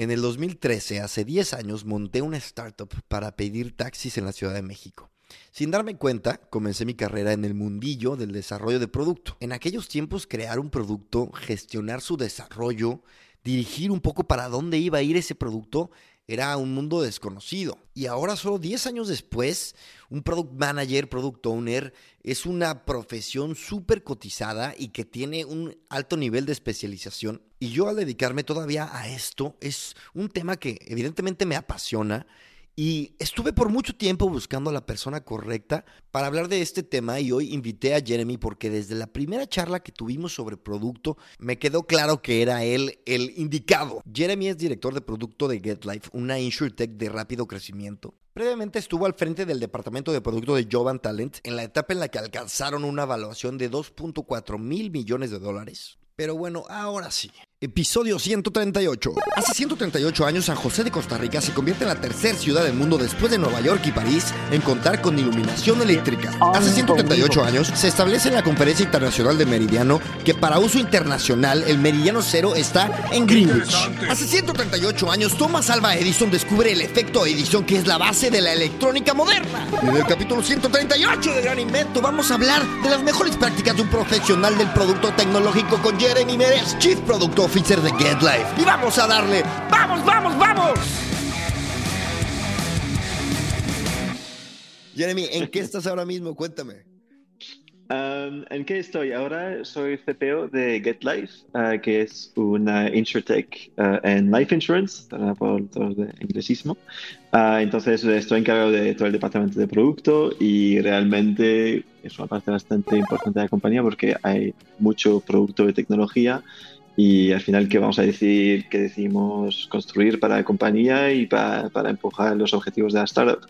En el 2013, hace 10 años, monté una startup para pedir taxis en la Ciudad de México. Sin darme cuenta, comencé mi carrera en el mundillo del desarrollo de producto. En aquellos tiempos, crear un producto, gestionar su desarrollo, dirigir un poco para dónde iba a ir ese producto, era un mundo desconocido. Y ahora, solo 10 años después, un product manager, product owner, es una profesión súper cotizada y que tiene un alto nivel de especialización. Y yo al dedicarme todavía a esto, es un tema que evidentemente me apasiona y estuve por mucho tiempo buscando a la persona correcta para hablar de este tema y hoy invité a Jeremy porque desde la primera charla que tuvimos sobre producto me quedó claro que era él el indicado. Jeremy es director de producto de GetLife, una insurtech de rápido crecimiento. Previamente estuvo al frente del departamento de producto de Jovan Talent en la etapa en la que alcanzaron una evaluación de 2.4 mil millones de dólares. Pero bueno, ahora sí. Episodio 138. Hace 138 años San José de Costa Rica se convierte en la tercera ciudad del mundo después de Nueva York y París en contar con iluminación eléctrica. Hace 138 años se establece en la Conferencia Internacional de Meridiano que para uso internacional el meridiano cero está en Greenwich. Hace 138 años Thomas Alva Edison descubre el efecto Edison que es la base de la electrónica moderna. En el capítulo 138 de Gran Invento vamos a hablar de las mejores prácticas de un profesional del producto tecnológico con Jeremy Meres, Chief Product Officer de Get Life. Y vamos a darle. ¡Vamos, vamos, vamos! Jeremy, ¿en qué estás ahora mismo? Cuéntame. Um, ¿En qué estoy? Ahora soy CPO de GetLife, uh, que es una insurtech uh, en life insurance, por todo de inglesismo. Uh, entonces estoy encargado de todo el departamento de producto y realmente es una parte bastante importante de la compañía porque hay mucho producto de tecnología y al final qué vamos a decir, qué decimos construir para la compañía y para, para empujar los objetivos de la startup.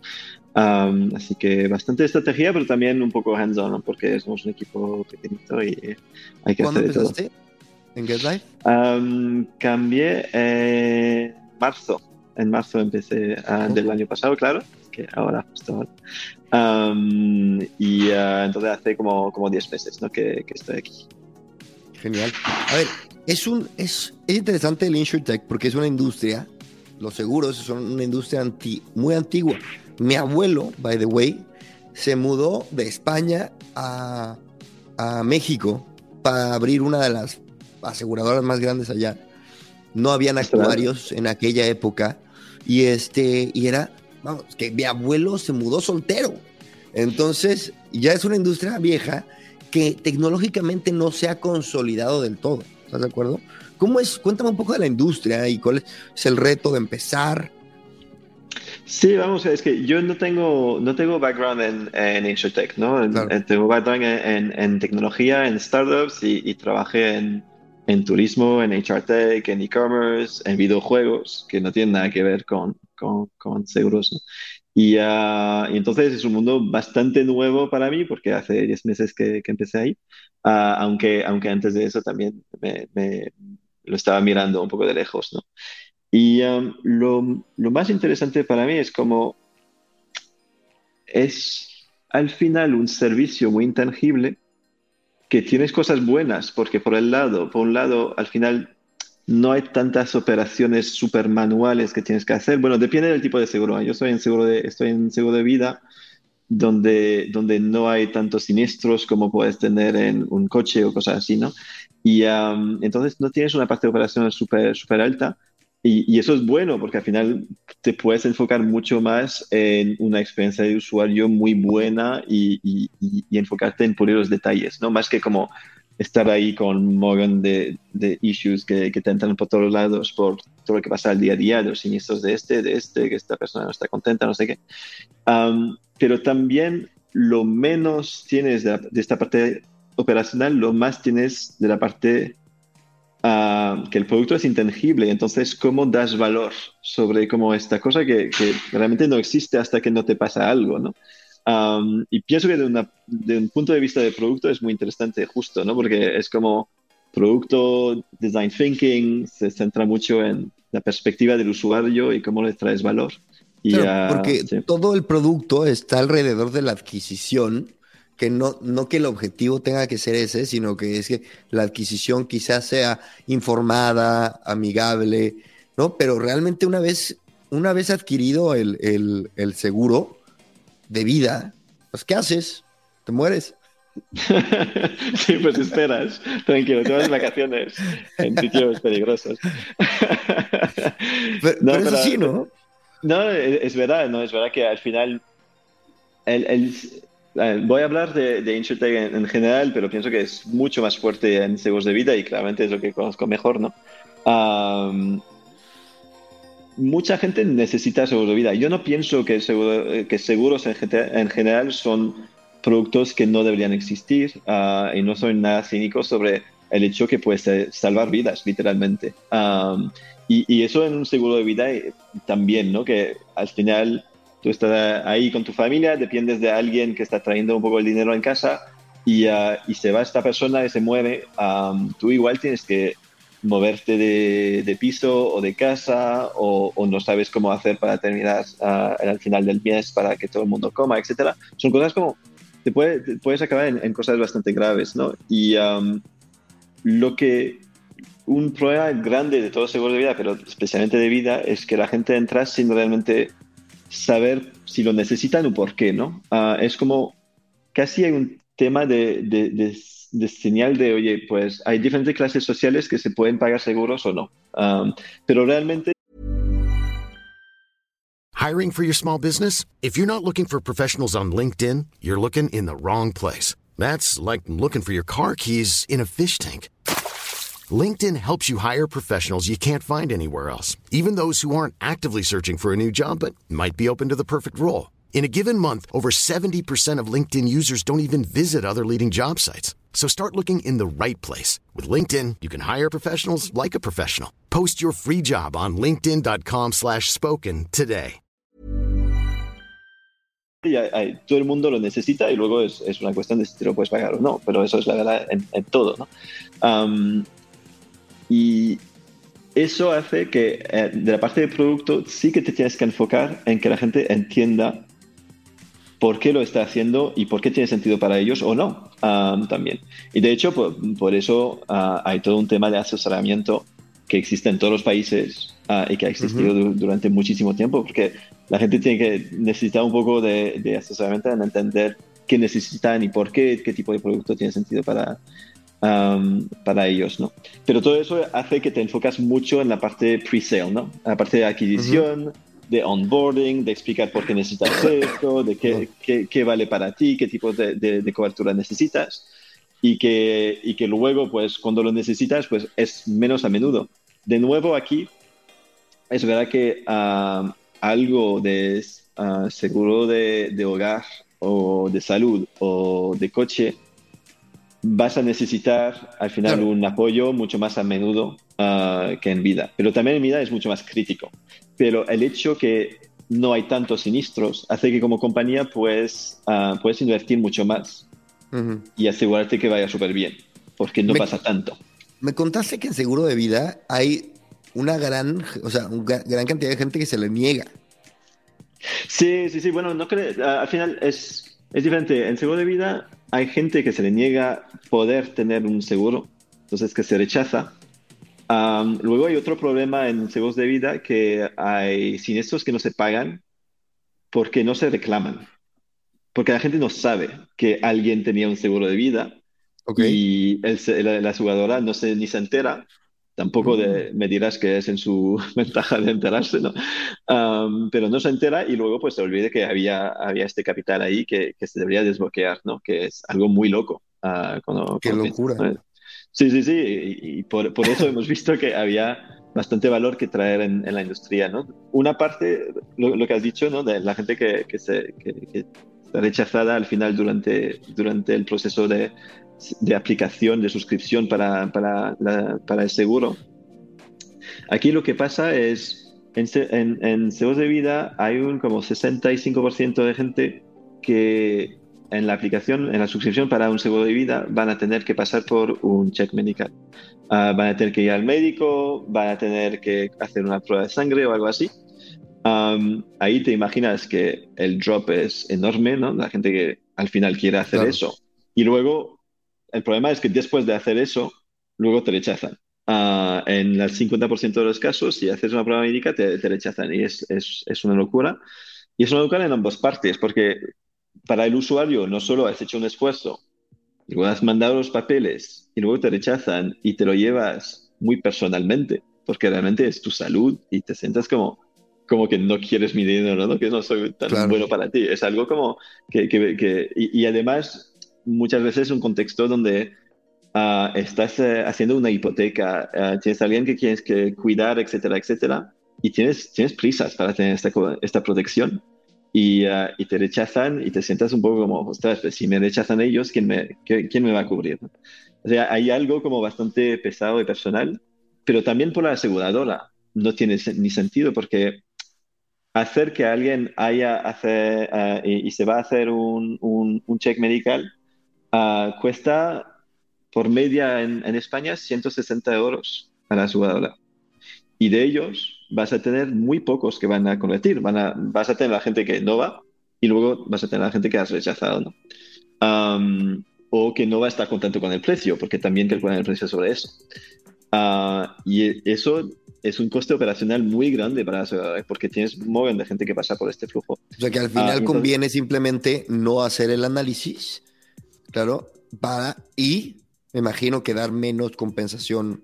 Um, así que bastante estrategia, pero también un poco hands-on, porque somos un equipo pequeñito y hay que hacer de todo. en GetLife? Um, cambié en marzo. En marzo empecé uh, del año pasado, claro, que ahora justo ahora. Um, y uh, entonces hace como, como 10 meses ¿no? que, que estoy aquí. Genial. A ver, es, un, es, es interesante el InsurTech porque es una industria, los seguros son una industria anti, muy antigua. Mi abuelo, by the way, se mudó de España a, a México para abrir una de las aseguradoras más grandes allá. No habían actuarios en aquella época y este y era, vamos, que mi abuelo se mudó soltero. Entonces, ya es una industria vieja que tecnológicamente no se ha consolidado del todo. ¿Estás de acuerdo? ¿Cómo es? Cuéntame un poco de la industria y cuál es el reto de empezar. Sí, vamos, es que yo no tengo, no tengo background en, en InsurTech, ¿no? Tengo background en, en, tecnología, en startups y, y trabajé en, en turismo, en HR Tech, en e-commerce, en videojuegos, que no tienen nada que ver con, con, con seguros, ¿no? Y, uh, y, entonces es un mundo bastante nuevo para mí porque hace 10 meses que, que empecé ahí, uh, aunque, aunque antes de eso también me, me, lo estaba mirando un poco de lejos, ¿no? Y um, lo, lo, más interesante para mí es como es al final un servicio muy intangible que tienes cosas buenas, porque por el lado, por un lado, al final no hay tantas operaciones super manuales que tienes que hacer. Bueno, depende del tipo de seguro. Yo estoy en seguro de, estoy en seguro de vida, donde, donde no hay tantos siniestros como puedes tener en un coche o cosas así, ¿no? Y entonces no tienes una parte de operación súper super alta. Y, eso es bueno porque al final te puedes enfocar mucho más en una experiencia de usuario muy buena y, y, y enfocarte en pulir los detalles, ¿no? Más que como estar ahí con Morgan de, de issues que, que, te entran por todos lados, por todo lo que pasa al día a día, los siniestros de este, de este, que esta persona no está contenta, no sé qué. Pero también lo menos tienes de, esta parte operacional, lo más tienes de la parte uh, que el producto es intangible. Entonces, ¿cómo das valor sobre cómo esta cosa que, que realmente no existe hasta que no te pasa algo, ¿no? Um, y pienso que de, una, de, un punto de vista de producto es muy interesante, justo, ¿no? Porque es como producto, design thinking, se centra mucho en la perspectiva del usuario y cómo le traes valor. Y, claro, porque sí. todo el producto está alrededor de la adquisición, que no, no que el objetivo tenga que ser ese, sino que es que la adquisición quizás sea informada, amigable, ¿no? Pero realmente una vez, una vez adquirido el, el seguro de vida, pues ¿qué haces? Te mueres. sí, pues esperas. Tranquilo, te vas vacaciones en sitios peligrosos. pero, no, pero, sí, ¿no? No, es, verdad, no, es verdad que al final el, voy a hablar de, de InsurTech en, general, pero pienso que es mucho más fuerte en seguros de vida y claramente es lo que conozco mejor, ¿no? Mucha gente necesita seguros de vida. Yo no pienso que, que seguros en, en general son productos que no deberían existir uh, y no soy nada cínico sobre el hecho que puede salvar vidas, literalmente. Um, y, y, eso en un seguro de vida eh, también, ¿no? Que al final tú estás ahí con tu familia, dependes de alguien que está trayendo un poco el dinero en casa y, uh, y se va esta persona y se mueve, um, tú igual tienes que moverte de, de piso o de casa o, o, no sabes cómo hacer para terminar uh, al final del mes para que todo el mundo coma, etcétera. Son cosas como te, puedes acabar en, cosas bastante graves, ¿no? Y um, lo que un problema grande de todo seguro de vida, pero especialmente de vida, es que la gente entra sin realmente saber si lo necesitan o por qué, ¿no? Uh, es como casi hay un tema de, de, señal de, oye, pues hay diferentes clases sociales que se pueden pagar seguros o no. Um, pero realmente Hiring for your small business? If you're not looking for professionals on LinkedIn, you're looking in the wrong place. That's like looking for your car keys in a fish tank. LinkedIn helps you hire professionals you can't find anywhere else, even those who aren't actively searching for a new job but might be open to the perfect role. In a given month, over 70% of LinkedIn users don't even visit other leading job sites. So start looking in the right place. With LinkedIn, you can hire professionals like a professional. Post your free job on linkedin.com slash spoken today. todo el mundo lo necesita y luego es, es, una cuestión de si te lo puedes pagar o no, pero eso es la verdad en, en todo, ¿no? Um, y eso hace que eh, de la parte del producto sí que te tienes que enfocar en que la gente entienda por qué lo está haciendo y por qué tiene sentido para ellos o no um, también. Y de hecho, por, por eso uh, hay todo un tema de asesoramiento que existe en todos los países uh, y que ha existido uh -huh. durante muchísimo tiempo, porque la gente tiene que necesitar un poco de, de, asesoramiento en entender qué necesitan y por qué, qué tipo de producto tiene sentido para, um, para ellos, ¿no? Pero todo eso hace que te enfocas mucho en la parte pre-sale, ¿no? La parte de adquisición. De onboarding, de explicar por qué necesitas esto, de qué, qué, qué, vale para ti, qué tipo de, de, de cobertura necesitas y que, y que luego, pues, cuando lo necesitas, pues es menos a menudo. De nuevo, aquí es verdad que uh, algo de uh, seguro de, de, hogar o de salud o de coche, vas a necesitar al final claro. un apoyo mucho más a menudo uh, que en vida. Pero también en vida es mucho más crítico. Pero el hecho que no hay tantos sinistros hace que como compañía pues, puedes invertir mucho más uh -huh. y asegurarte que vaya súper bien, porque no me, pasa tanto. Me contaste que en seguro de vida hay una gran, o sea, una gran cantidad de gente que se le niega. Sí, sí, sí. Bueno, no creo, al final es, es diferente. En seguro de vida hay gente que se le niega poder tener un seguro, entonces que se rechaza. Um, luego hay otro problema en seguros de vida que hay siniestros que no se pagan porque no se reclaman. Porque la gente no sabe que alguien tenía un seguro de vida okay. y el, la, la aseguradora no se, ni se entera Tampoco de, me dirás que es en su ventaja de enterarse, ¿no? Um, pero no se entera y luego pues se olvide que había, había este capital ahí que, que se debería desbloquear, ¿no? Que es algo muy loco. Uh, cuando, Qué cuando locura. Piensas, Sí, sí, sí. Y, por, por, eso hemos visto que había bastante valor que traer en, la industria, ¿no? Una parte, lo, que has dicho, ¿no? De la gente que, se, que, está rechazada al final durante, durante el proceso de, de aplicación, de suscripción para, para, el seguro. Aquí lo que pasa es, en, en, en seguros de vida hay un como 65% de gente que en la aplicación, en la suscripción para un seguro de vida, van a tener que pasar por un check medical. Uh, van a tener que ir al médico, van a tener que hacer una prueba de sangre o algo así. Um, ahí te imaginas que el drop es enorme, ¿no? La gente que al final quiere hacer claro. eso. Y luego el problema es que después de hacer eso, luego te rechazan. ah, en el 50% de los casos, si haces una prueba médica, te, te rechazan y es, es, es, una locura. Y es una locura en ambas partes, porque para el usuario no solo has hecho un esfuerzo, luego has mandado los papeles y luego te rechazan y te lo llevas muy personalmente, porque realmente es tu salud y te sientas como, como que no quieres mi dinero, ¿no? que no soy tan bueno para ti. Es algo como que... que, que y, y, además, muchas veces es un contexto donde uh, estás uh, haciendo una hipoteca, uh, tienes a alguien que tienes que cuidar, etcétera, etcétera, y tienes, tienes prisas para tener esta, esta protección. Y, y, te rechazan y te sientas un poco como, ostras, pues si me rechazan ellos, ¿quién me, quién me va a cubrir? O sea, hay algo como bastante pesado y personal, pero también por la aseguradora no tiene ni sentido porque hacer que alguien haya hacer, uh, y, y, se va a hacer un, un, un check medical uh, cuesta por media en, en, España 160 euros a la aseguradora. Y de ellos vas a tener muy pocos que van a convertir. Van a, vas a tener la gente que no va y luego vas a tener la gente que has rechazado. ¿no? Um, o que no va a estar contento con el precio, porque también calculan el precio sobre eso. Uh, y eso es un coste operacional muy grande para la porque tienes un montón de gente que pasa por este flujo. O sea que al final uh, conviene entonces... simplemente no hacer el análisis, claro, para y me imagino que dar menos compensación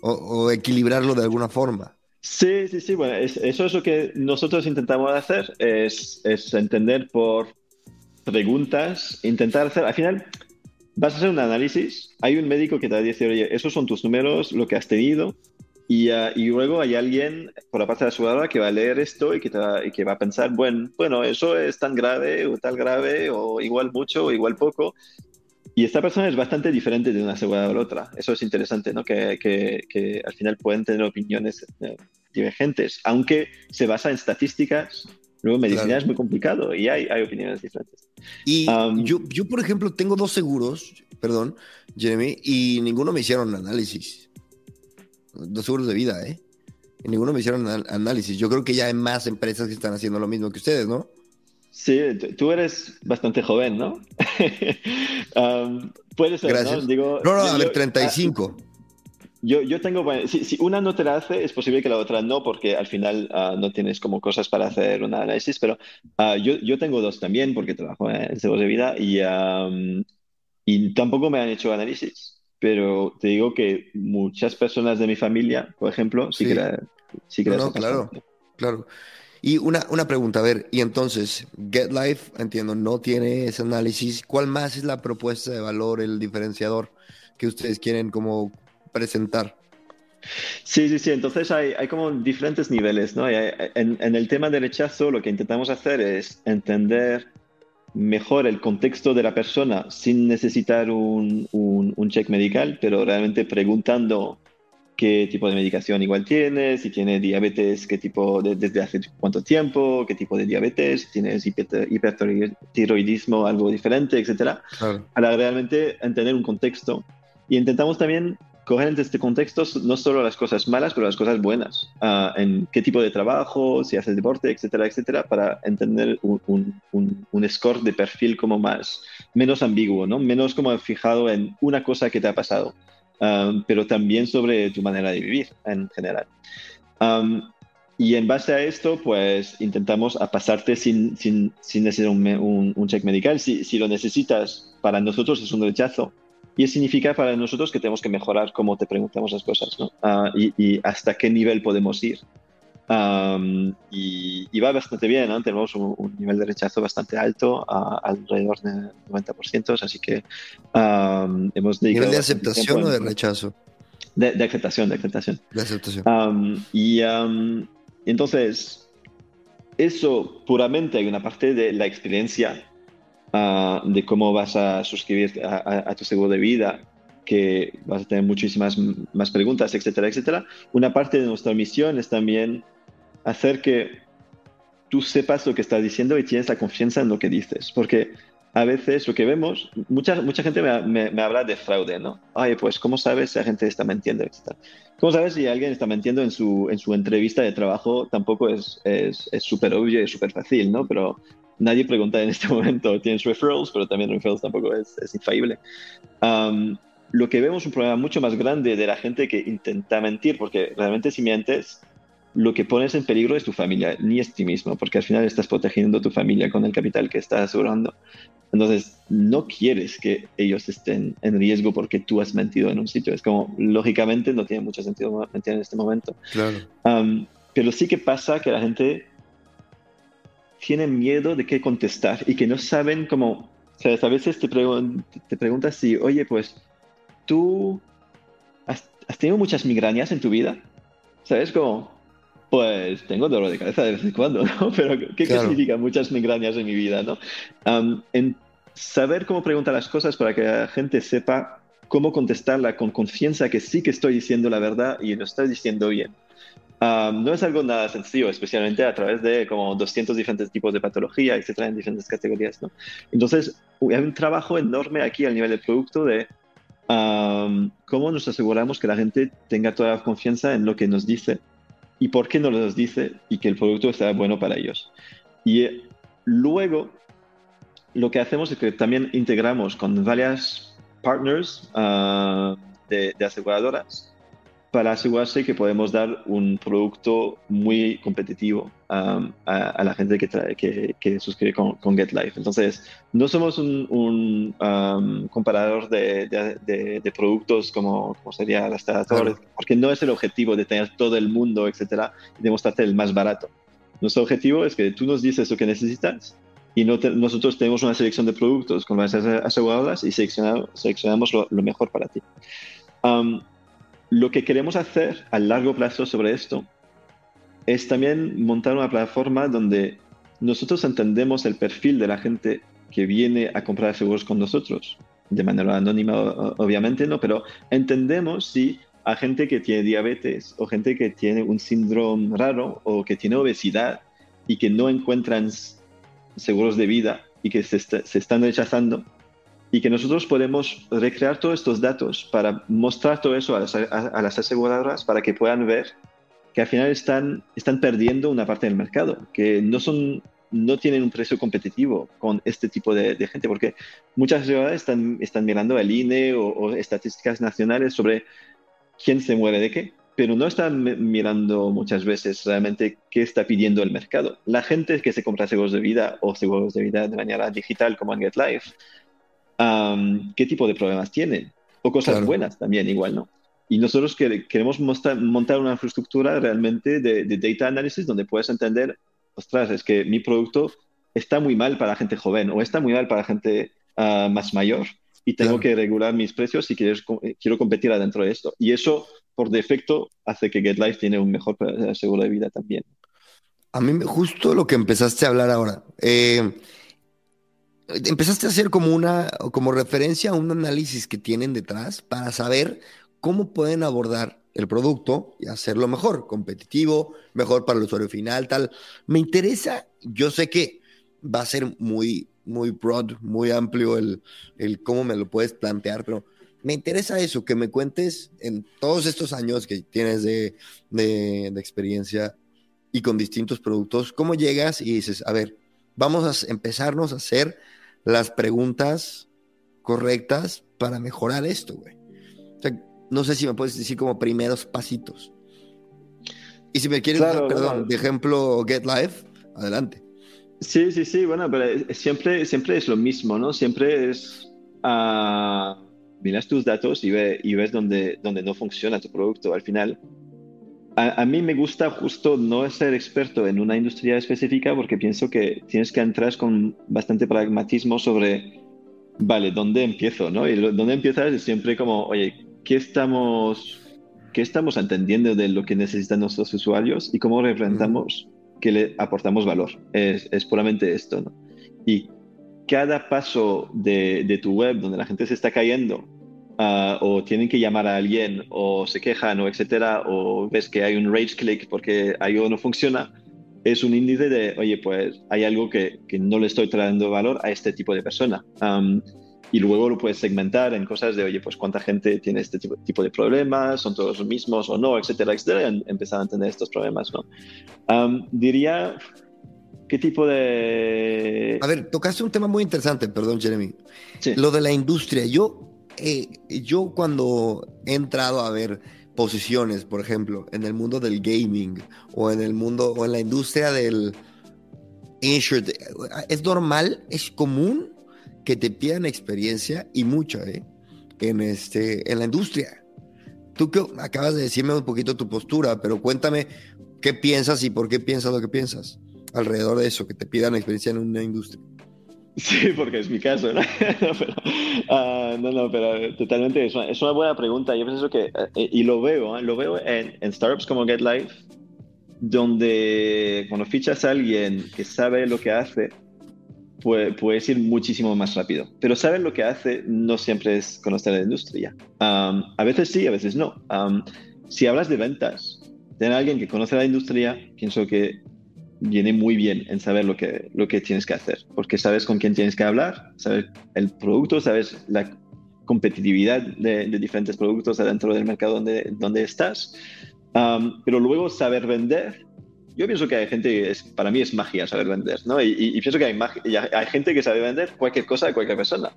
o, o equilibrarlo de alguna forma. Sí, sí, sí, bueno, es, eso es lo que nosotros intentamos hacer, es, entender por preguntas, intentar hacer, al final, vas a hacer un análisis, hay un médico que te va a decir, oye, esos son tus números, lo que has tenido, y, y luego hay alguien por la parte de la aseguradora que va a leer esto y que, va, y que va a pensar, bueno, bueno, eso es tan grave o tal grave, o igual mucho o igual poco. Y esta persona es bastante diferente de una aseguradora a la otra. Eso es interesante, ¿no? Que, que, que al final pueden tener opiniones eh, divergentes, aunque se basa en estadísticas Luego medicina claro. es muy complicado y hay, hay opiniones diferentes. Y um, yo, yo, por ejemplo, tengo dos seguros, perdón, Jeremy, y ninguno me hicieron análisis. Dos seguros de vida, ¿eh? Y ninguno me hicieron análisis. Yo creo que ya hay más empresas que están haciendo lo mismo que ustedes, ¿no? Sí, tú eres bastante joven, ¿no? um, puede ser, Gracias. ¿no? Digo, no, no, a ver, 35. Ah, yo, yo tengo, bueno, si, si, una no te la hace, es posible que la otra no, porque al final uh, no tienes como cosas para hacer un análisis, pero uh, yo, yo tengo dos también, porque trabajo en seguros de vida y, um, y tampoco me han hecho análisis, pero te digo que muchas personas de mi familia, por ejemplo, sí, sí. que la, sí que no, no, claro, claro. Y una, una pregunta, a ver, y entonces, GetLife, entiendo, no tiene ese análisis. ¿Cuál más es la propuesta de valor, el diferenciador que ustedes quieren como presentar. Sí, sí, sí. Entonces hay, hay como diferentes niveles, ¿no? En, en, el tema de rechazo lo que intentamos hacer es entender mejor el contexto de la persona sin necesitar un, un, un check medical, pero realmente preguntando qué tipo de medicación igual tiene, si tiene diabetes, qué tipo, de, desde hace cuánto tiempo, qué tipo de diabetes, si tienes hipertiroidismo, algo diferente, etcétera, claro. para realmente entender un contexto. Y intentamos también coger en este contexto no solo las cosas malas, pero las cosas buenas, uh, en qué tipo de trabajo, si haces deporte, etcétera, etcétera, para entender un, un, un, score de perfil como más, menos ambiguo, ¿no? Menos como fijado en una cosa que te ha pasado, um, pero también sobre tu manera de vivir en general. Um, y en base a esto, pues intentamos a pasarte sin, sin, sin necesitar un, un, check medical. Si, si lo necesitas, para nosotros es un rechazo, y eso significa para nosotros que tenemos que mejorar cómo te preguntamos las cosas, ¿no? Uh, y, y, hasta qué nivel podemos ir. Um, y, y, va bastante bien, ¿no? Tenemos un, un, nivel de rechazo bastante alto, uh, alrededor del 90%, así que um, hemos dedicado... ¿Nivel de aceptación o de rechazo? De, de, aceptación, de aceptación. De aceptación. Um, y entonces, eso puramente hay una parte de la experiencia uh, de cómo vas a suscribir a, a, a, tu seguro de vida, que vas a tener muchísimas más preguntas, etcétera, etcétera. Una parte de nuestra misión es también hacer que tú sepas lo que estás diciendo y tienes la confianza en lo que dices, porque a veces lo que vemos, mucha, mucha gente me, habla de fraude, ¿no? Ay, pues, ¿cómo sabes si la gente está mintiendo? ¿Cómo sabes si alguien está mintiendo en su, en su entrevista de trabajo? Tampoco es súper es, es obvio y súper fácil, ¿no? Pero nadie pregunta en este momento, tienes referrals, pero también referrals tampoco es, es infalible. Lo que vemos es un problema mucho más grande de la gente que intenta mentir, porque realmente si mientes, lo que pones en peligro es tu familia, ni es ti mismo, porque al final estás protegiendo tu familia con el capital que estás asegurando. Entonces, no quieres que ellos estén en riesgo porque tú has mentido en un sitio. Es como, lógicamente, no tiene mucho sentido mentir en este momento. Claro. pero sí que pasa que la gente tiene miedo de qué contestar y que no saben cómo. O sea, a veces te, te preguntas si, oye, pues, tú has, has tenido muchas migrañas en tu vida. ¿Sabes? Como, pues tengo dolor de cabeza de vez en cuando, ¿no? Pero ¿qué, significa muchas migrañas en mi vida, no? en saber cómo preguntar las cosas para que la gente sepa cómo contestarla con confianza que sí que estoy diciendo la verdad y lo estoy diciendo bien. no es algo nada sencillo, especialmente a través de como 200 diferentes tipos de patología, etcétera, en diferentes categorías, ¿no? Entonces, hay un trabajo enorme aquí al nivel del producto de cómo nos aseguramos que la gente tenga toda la confianza en lo que nos dice y por qué no los dice y que el producto sea bueno para ellos. Y eh, luego lo que hacemos es que también integramos con varias partners ah, de, aseguradoras para asegurarse que podemos dar un producto muy competitivo um, a, la gente que, que, suscribe con, con, GetLife. Entonces, no somos un, un um, comparador de, de, productos como, como sería las claro. porque no es el objetivo de tener todo el mundo, etcétera, y demostrarte el más barato. Nuestro objetivo es que tú nos dices lo que necesitas y no nosotros tenemos una selección de productos con las aseguradoras y seleccionamos, seleccionamos lo, mejor para ti. Um, lo que queremos hacer a largo plazo sobre esto es también montar una plataforma donde nosotros entendemos el perfil de la gente que viene a comprar seguros con nosotros, de manera anónima obviamente, ¿no? Pero entendemos si a gente que tiene diabetes o gente que tiene un síndrome raro o que tiene obesidad y que no encuentran seguros de vida y que se, se están rechazando, y que nosotros podemos recrear todos estos datos para mostrar todo eso a las, aseguradoras para que puedan ver que al final están, están perdiendo una parte del mercado, que no, son, no tienen un precio competitivo con este tipo de, gente, porque muchas aseguradoras están, están mirando el INE o, estadísticas nacionales sobre quién se muere de qué, pero no están mirando muchas veces realmente qué está pidiendo el mercado. La gente que se compra seguros de vida o seguros de vida de manera digital como en GetLife, qué tipo de problemas tienen o cosas buenas también igual, ¿no? Y nosotros queremos montar una infraestructura realmente de, data analysis donde puedes entender, ostras, es que mi producto está muy mal para gente joven o está muy mal para gente ah, más mayor y tengo que regular mis precios si quieres, quiero competir adentro de esto. Y eso, por defecto, hace que GetLife tiene un mejor seguro de vida también. A mí justo lo que empezaste a hablar ahora. Eh, empezaste a hacer como una, como referencia a un análisis que tienen detrás para saber cómo pueden abordar el producto y hacerlo mejor, competitivo, mejor para el usuario final, tal. Me interesa, yo sé que va a ser muy, muy broad, muy amplio el, el cómo me lo puedes plantear, pero me interesa eso, que me cuentes en todos estos años que tienes de, de, de experiencia y con distintos productos, cómo llegas y dices, a ver, vamos a empezarnos a hacer las preguntas correctas para mejorar esto, güey. O sea, no sé si me puedes decir como primeros pasitos. Y si me quieres dar, perdón, de ejemplo Get Life, adelante. Sí, sí, sí, bueno, pero siempre, siempre es lo mismo, ¿no? Siempre es, uh, miras tus datos y, ve, y ves dónde, dónde no funciona tu producto. Al final, a, mí me gusta justo no ser experto en una industria específica porque pienso que tienes que entrar con bastante pragmatismo sobre, vale, ¿dónde empiezo? ¿no? Y dónde empiezas es siempre como, oye, ¿qué estamos, ¿qué estamos entendiendo de lo que necesitan nuestros usuarios y cómo representamos que le aportamos valor? Es, es puramente esto. ¿no? Y cada paso de, de tu web donde la gente se está cayendo Ah, o tienen que llamar a alguien o se quejan o etcétera, o ves que hay un rage click porque algo no funciona, es un índice de, oye, pues hay algo que, que no le estoy trayendo valor a este tipo de persona. y luego lo puedes segmentar en cosas de, oye, pues cuánta gente tiene este tipo, tipo de problemas, son todos los mismos o no, etcétera, etcétera, y empezar a entender estos problemas, ¿no? diría, ¿qué tipo de...? A ver, tocaste un tema muy interesante, perdón, Jeremy. Sí. Lo de la industria. Yo eh, yo cuando he entrado a ver posiciones, por ejemplo, en el mundo del gaming o en el mundo o en la industria del insurance, es normal, es común que te pidan experiencia y mucha, ¿eh? En, este, en la industria. Tú que acabas de decirme un poquito tu postura, pero cuéntame qué piensas y por qué piensas lo que piensas alrededor de eso, que te pidan experiencia en una industria. Sí, porque es mi caso, ¿no? no, pero, ah, no, no, pero totalmente es una, es una, buena pregunta. Yo pienso que, eh, y lo veo, ¿eh? lo veo en, en, startups como GetLife, donde cuando fichas a alguien que sabe lo que hace, puede, puedes ir muchísimo más rápido. Pero saber lo que hace no siempre es conocer la industria. Um, a veces sí, a veces no. Um, si hablas de ventas, tener a alguien que conoce la industria, pienso que viene muy bien en saber lo que, lo que tienes que hacer, porque sabes con quién tienes que hablar, sabes el producto, sabes la competitividad de, diferentes productos dentro del mercado donde, donde estás, um, pero luego saber vender. Yo pienso que hay gente, es, para mí es magia saber vender, ¿no? Y, pienso que hay, hay gente que sabe vender cualquier cosa de cualquier persona.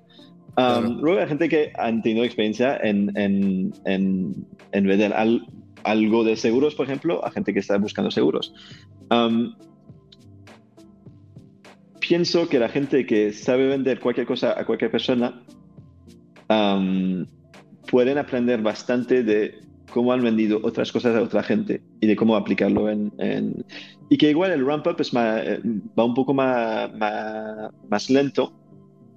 Um, luego hay gente que han tenido experiencia en, en, en, en vender algo de seguros, por ejemplo, a gente que está buscando seguros. Um, pienso que la gente que sabe vender cualquier cosa a cualquier persona pueden aprender bastante de cómo han vendido otras cosas a otra gente y de cómo aplicarlo en... Y que igual el ramp-up eh, va un poco más, más, lento,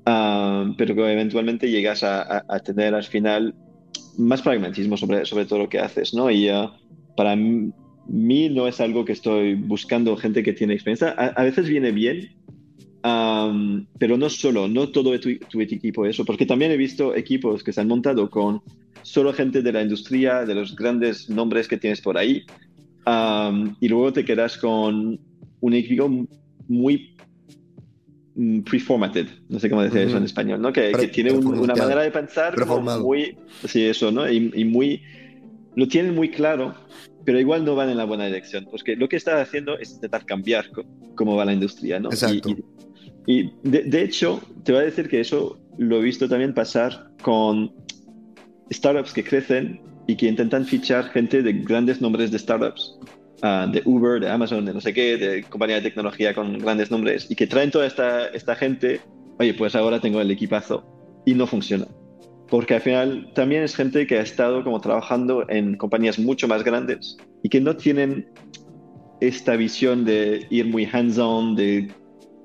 pero que eventualmente llegas a, tener al final más pragmatismo sobre, sobre todo lo que haces, ¿no? Y uh, para mí no es algo que estoy buscando gente que tiene experiencia. a veces viene bien pero no solo, no todo tu, tu, equipo eso, porque también he visto equipos que se han montado con solo gente de la industria, de los grandes nombres que tienes por ahí, y luego te quedas con un equipo muy mm, preformated, no sé cómo decir eso en español, ¿no? Que, tiene una manera de pensar muy, sí, eso, ¿no? Y, muy, lo tienen muy claro, pero igual no van en la buena dirección, porque lo que está haciendo es intentar cambiar cómo va la industria, ¿no? Exacto. Y de, hecho, te voy a decir que eso lo he visto también pasar con startups que crecen y que intentan fichar gente de grandes nombres de startups, ah, de Uber, de Amazon, de no sé qué, de compañía de tecnología con grandes nombres, y que traen toda esta, esta gente, oye, pues ahora tengo el equipazo, y no funciona. Porque al final también es gente que ha estado como trabajando en compañías mucho más grandes y que no tienen esta visión de ir muy hands-on, de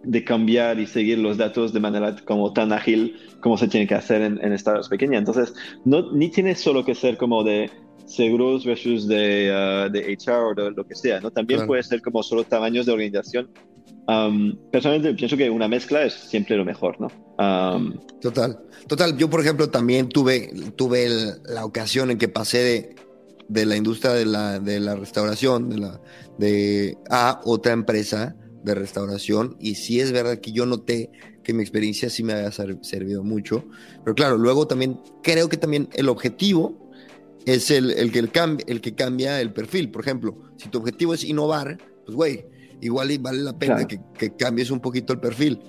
de cambiar y seguir los datos de manera como tan ágil como se tiene que hacer en, en startups pequeñas. Entonces, no, ni tiene solo que ser como de seguros versus de, uh, de HR o de lo que sea, ¿no? También puede ser como solo tamaños de organización. Um, personalmente pienso que una mezcla es siempre lo mejor, ¿no? Um, total, total. Yo, por ejemplo, también tuve, tuve la ocasión en que pasé de, de la industria de la, de la restauración de la, de, a otra empresa de restauración y sí es verdad que yo noté que mi experiencia sí me había servido mucho, pero claro, luego también creo que también el objetivo es el, el, que, el, el que cambia el perfil. Por ejemplo, si tu objetivo es innovar, pues güey, igual vale la pena que, que, cambies un poquito el perfil.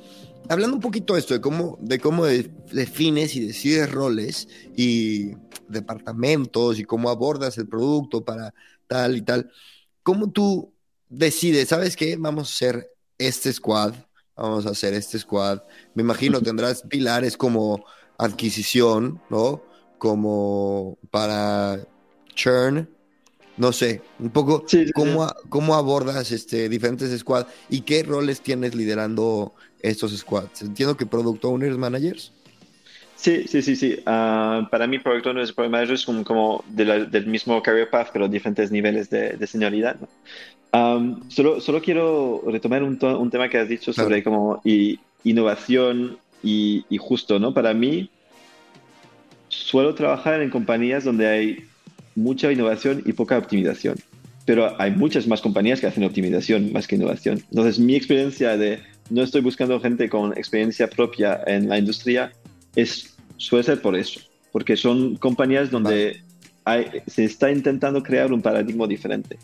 Hablando un poquito de esto, de cómo, de cómo defines y decides roles y departamentos y cómo abordas el producto para tal y tal, ¿cómo tú decide, ¿sabes qué? Vamos a hacer este squad, vamos a hacer este squad. Me imagino tendrás pilares como adquisición, ¿no? Como para churn, no sé, un poco cómo, cómo abordas este, diferentes squads y qué roles tienes liderando estos squads. Entiendo que Product Owners, Managers. Sí, sí, sí, sí. Ah, para mí, Product Owners y Product Managers son como del mismo career path, pero diferentes niveles de, de senioridad. ¿no? Solo, solo quiero retomar un, un, tema que has dicho sobre como y, innovación y, y, justo, ¿no? Para mí, suelo trabajar en compañías donde hay mucha innovación y poca optimización, pero hay muchas más compañías que hacen optimización más que innovación. Entonces, mi experiencia de no estoy buscando gente con experiencia propia en la industria es, suele ser por eso, porque son compañías donde hay, se está intentando crear un paradigma diferente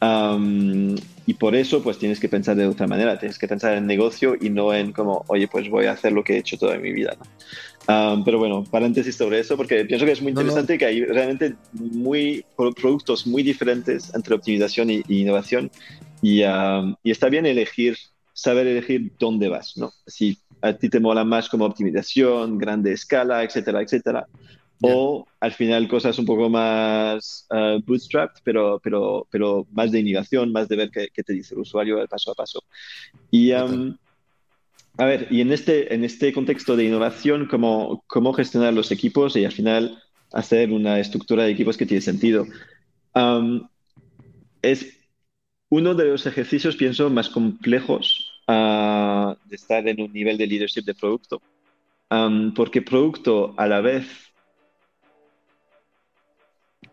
y por eso, pues tienes que pensar de otra manera, tienes que pensar en negocio y no en como, oye, pues voy a hacer lo que he hecho toda mi vida. Um, pero bueno, paréntesis sobre eso, porque pienso que es muy interesante que hay realmente muy productos muy diferentes entre optimización y, innovación. Y, um, y, está bien elegir, saber elegir dónde vas, ¿no? Si a ti te mola más como optimización, grande escala, etcétera, etcétera. O al final cosas un poco más uh, bootstrapped, pero, pero, pero más de innovación, más de ver qué, te dice el usuario paso a paso. Y, um, a ver, y en este, en este contexto de innovación, ¿cómo, ¿cómo gestionar los equipos y al final hacer una estructura de equipos que tiene sentido? es uno de los ejercicios, pienso, más complejos ah, de estar en un nivel de leadership de producto. porque producto a la vez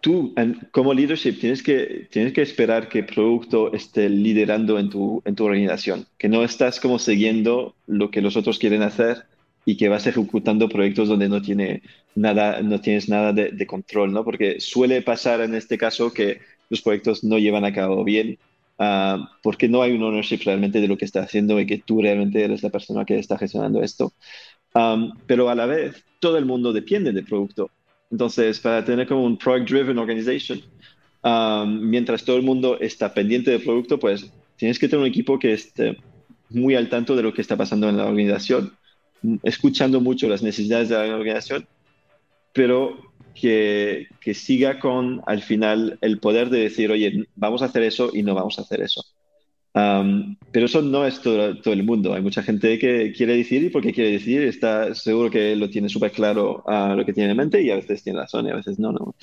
tú como leadership tienes que, tienes que esperar que el producto esté liderando en tu, en tu organización, que no estás como siguiendo lo que los otros quieren hacer y que vas ejecutando proyectos donde no, tiene nada, no tienes nada de, control, ¿no? Porque suele pasar en este caso que los proyectos no llevan a cabo bien ah, porque no hay un ownership realmente de lo que está haciendo y que tú realmente eres la persona que está gestionando esto. Ah, pero a la vez, todo el mundo depende del producto entonces, para tener como un product-driven organization, um, mientras todo el mundo está pendiente del producto, pues tienes que tener un equipo que esté muy al tanto de lo que está pasando en la organización, escuchando mucho las necesidades de la organización, pero que, que siga con al final el poder de decir, oye, vamos a hacer eso y no vamos a hacer eso pero eso no es todo, el mundo. Hay mucha gente que quiere decir y porque quiere decir está seguro que lo tiene súper claro a lo que tiene en mente y a veces tiene razón y a veces no. no.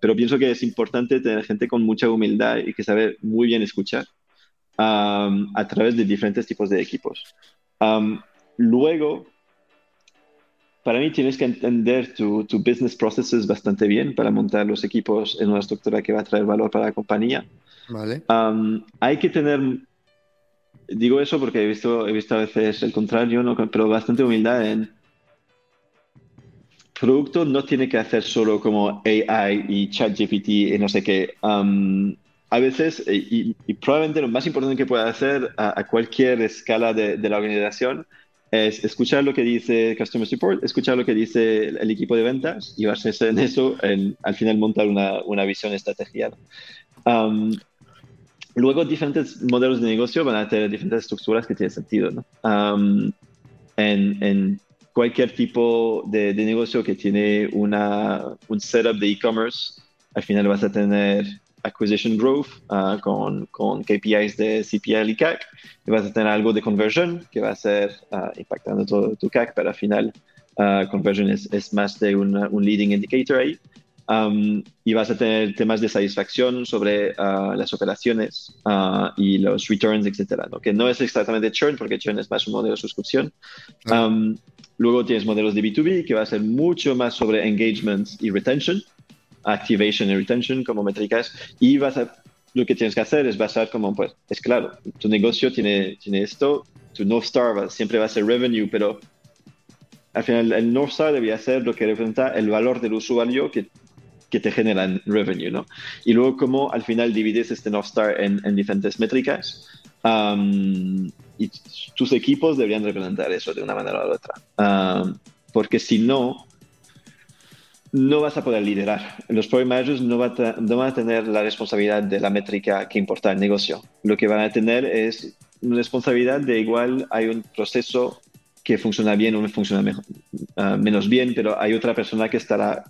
pero pienso que es importante tener gente con mucha humildad y que sabe muy bien escuchar a través de diferentes tipos de equipos. luego, para mí tienes que entender tu, tu, business processes bastante bien para montar los equipos en una estructura que va a traer valor para la compañía. Vale. hay que tener, digo eso porque he visto, he visto a veces el contrario, ¿no? pero bastante humildad en producto no tiene que hacer solo como AI y ChatGPT y no sé qué. a veces, y, probablemente lo más importante que puede hacer a, cualquier escala de, de, la organización es escuchar lo que dice Customer Support, escuchar lo que dice el, equipo de ventas y basarse en eso, en, al final montar una, una visión estrategiada. Luego, diferentes modelos de negocio van a tener diferentes estructuras que tienen sentido. ¿no? en, en, cualquier tipo de, de, negocio que tiene una, un setup de e-commerce, al final vas a tener acquisition growth uh, con, con, KPIs de CPL y CAC, y vas a tener algo de conversion que va a ser uh, impactando todo tu CAC, pero al final uh, conversion es, es, más de un, un leading indicator ahí. Um, y vas a tener temas de satisfacción sobre las operaciones y los returns, etcétera, ¿no? que no es exactamente churn, porque churn es más un modelo de suscripción. Um, luego tienes modelos de B2B, que va a ser mucho más sobre engagement y retention activation y retention como métricas y vas a, lo que tienes que hacer es basar como, pues, es claro, tu negocio tiene, tiene esto, tu North Star siempre va a ser revenue, pero al final el North Star debería ser lo que representa el valor del usuario que, que te genera en revenue, ¿no? Y luego cómo al final divides este North Star en, en diferentes métricas um, y tus equipos deberían representar eso de una manera u otra. Um, porque si no, no vas a poder liderar. Los product managers no, van a tener la responsabilidad de la métrica que importa el negocio. Lo que van a tener es una responsabilidad de igual hay un proceso que funciona bien o funciona ah, menos bien, pero hay otra persona que estará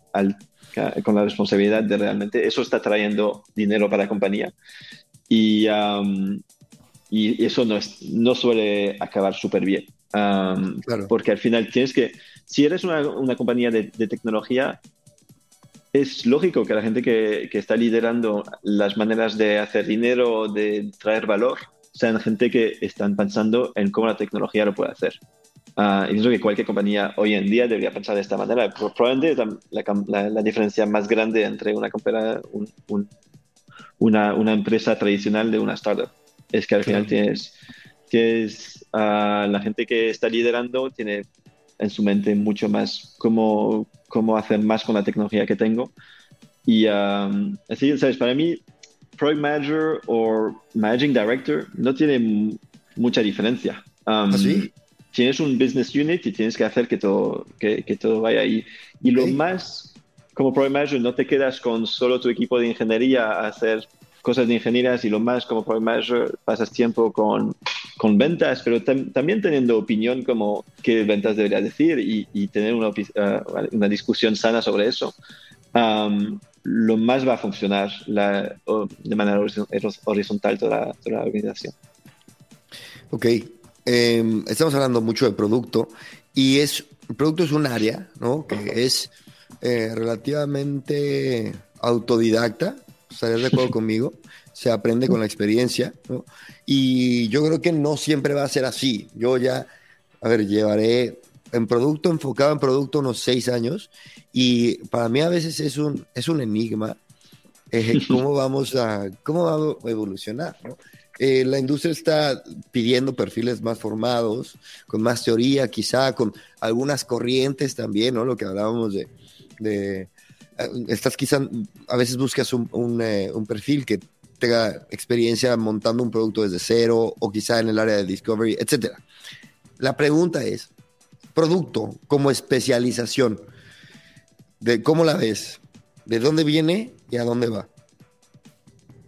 con la responsabilidad de realmente eso está trayendo dinero para la compañía. Y, y eso no, es, no suele acabar súper bien. Porque al final tienes que, si eres una, una compañía de, de, tecnología, es lógico que la gente que, que, está liderando las maneras de hacer dinero, de traer valor, sean gente que están pensando en cómo la tecnología lo puede hacer. Uh, y pienso que cualquier compañía hoy en día debería pensar de esta manera. Probablemente la, la, diferencia más grande entre una, un, un, una, una, empresa tradicional de una startup es que al final tienes, tienes uh, la gente que está liderando tiene en su mente mucho más cómo, cómo hacer más con la tecnología que tengo. Y um, así, ¿sabes? Para mí, Product Manager o Managing Director no tiene mucha diferencia. Um, ¿Ah, tienes un business unit y tienes que hacer que todo, que, que todo vaya ahí. Y lo más, como Project Manager, no te quedas con solo tu equipo de ingeniería a hacer cosas de ingenierías y lo más como Project Manager pasas tiempo con, con ventas, pero también teniendo opinión como qué ventas debería decir y, y tener una, uh, una, discusión sana sobre eso. Um, lo más va a funcionar la, de manera horizontal toda, toda la organización. Ok, eh, estamos hablando mucho de producto y es, el producto es un área, ¿no? Que es eh, relativamente autodidacta, estarías de acuerdo conmigo, se aprende con la experiencia, ¿no? Y yo creo que no siempre va a ser así. Yo ya, a ver, llevaré en producto, enfocado en producto unos seis años y para mí a veces es un, es un enigma eh, cómo vamos a, cómo va a evolucionar, ¿no? Eh, la industria está pidiendo perfiles más formados, con más teoría, quizá con algunas corrientes también, ¿no? Lo que hablábamos de, de eh, estás quizá, a veces buscas un, eh, un, perfil que tenga experiencia montando un producto desde cero o quizá en el área de discovery, etcétera. La pregunta es, producto como especialización, de cómo la ves, de dónde viene y a dónde va.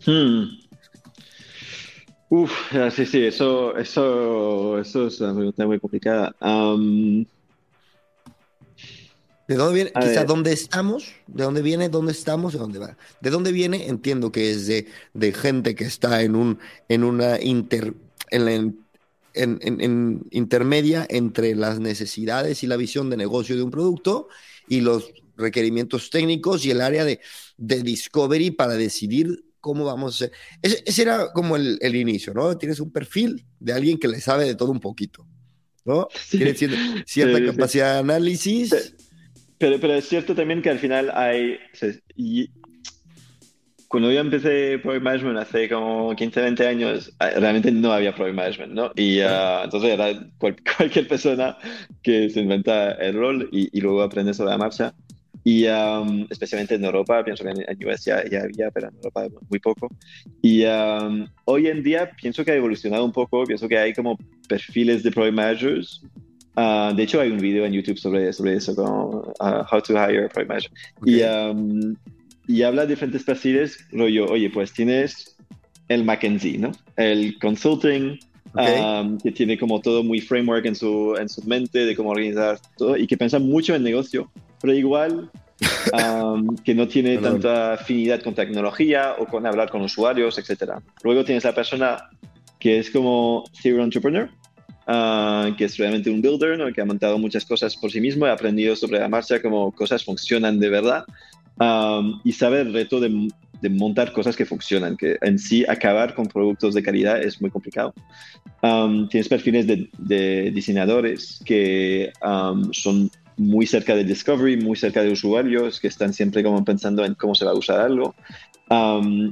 Hmm. Uf, ah, sí, sí, eso, eso, eso es una pregunta muy complicada. ¿De dónde viene? Quizá dónde estamos, de dónde viene, dónde estamos, de dónde va. ¿De dónde viene? Entiendo que es de, de gente que está en un, en una inter, en, en, en, intermedia entre las necesidades y la visión de negocio de un producto y los requerimientos técnicos y el área de, de discovery para decidir cómo vamos a hacer. Ese, era como el, el, inicio, ¿no? Tienes un perfil de alguien que le sabe de todo un poquito, ¿no? Tiene cierta, capacidad de análisis. Pero, pero, es cierto también que al final hay... y cuando yo empecé Project Management hace como 15, 20 años, ah, realmente no había Project Management, ¿no? Y uh, entonces era cualquier persona que se inventa el rol y, y luego aprende sobre la marcha. Y um, especialmente en Europa, pienso que en, en US ya, había, pero en Europa muy poco. Y um, hoy en día pienso que ha evolucionado un poco, pienso que hay como perfiles de project managers. Uh, de hecho, hay un video en YouTube sobre, sobre eso, como uh, How to Hire a Project Manager. Y, um, y habla de diferentes perfiles, rollo, oye, pues tienes el McKinsey, ¿no? El consulting, que tiene como todo muy framework en su, en su mente de cómo organizar todo y que piensa mucho en negocio, pero igual que no tiene tanta afinidad con tecnología o con hablar con usuarios, etc. Luego tienes la persona que es como serial entrepreneur, uh, que es realmente un builder, ¿no? que ha montado muchas cosas por sí mismo, ha aprendido sobre la marcha cómo cosas funcionan de verdad y sabe el reto de, de, montar cosas que funcionan, que en sí acabar con productos de calidad es muy complicado. tienes perfiles de, de diseñadores que son muy cerca de Discovery, muy cerca de usuarios que están siempre como pensando en cómo se va a usar algo.